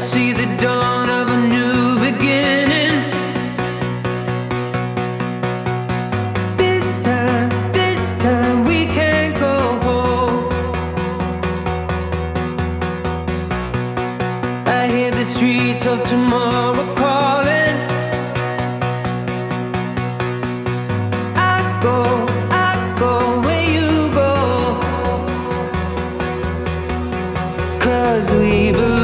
see the dawn of a new beginning. This time, this time we can go home. I hear the streets of tomorrow calling. I go, I go where you go. Cause we believe.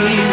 You.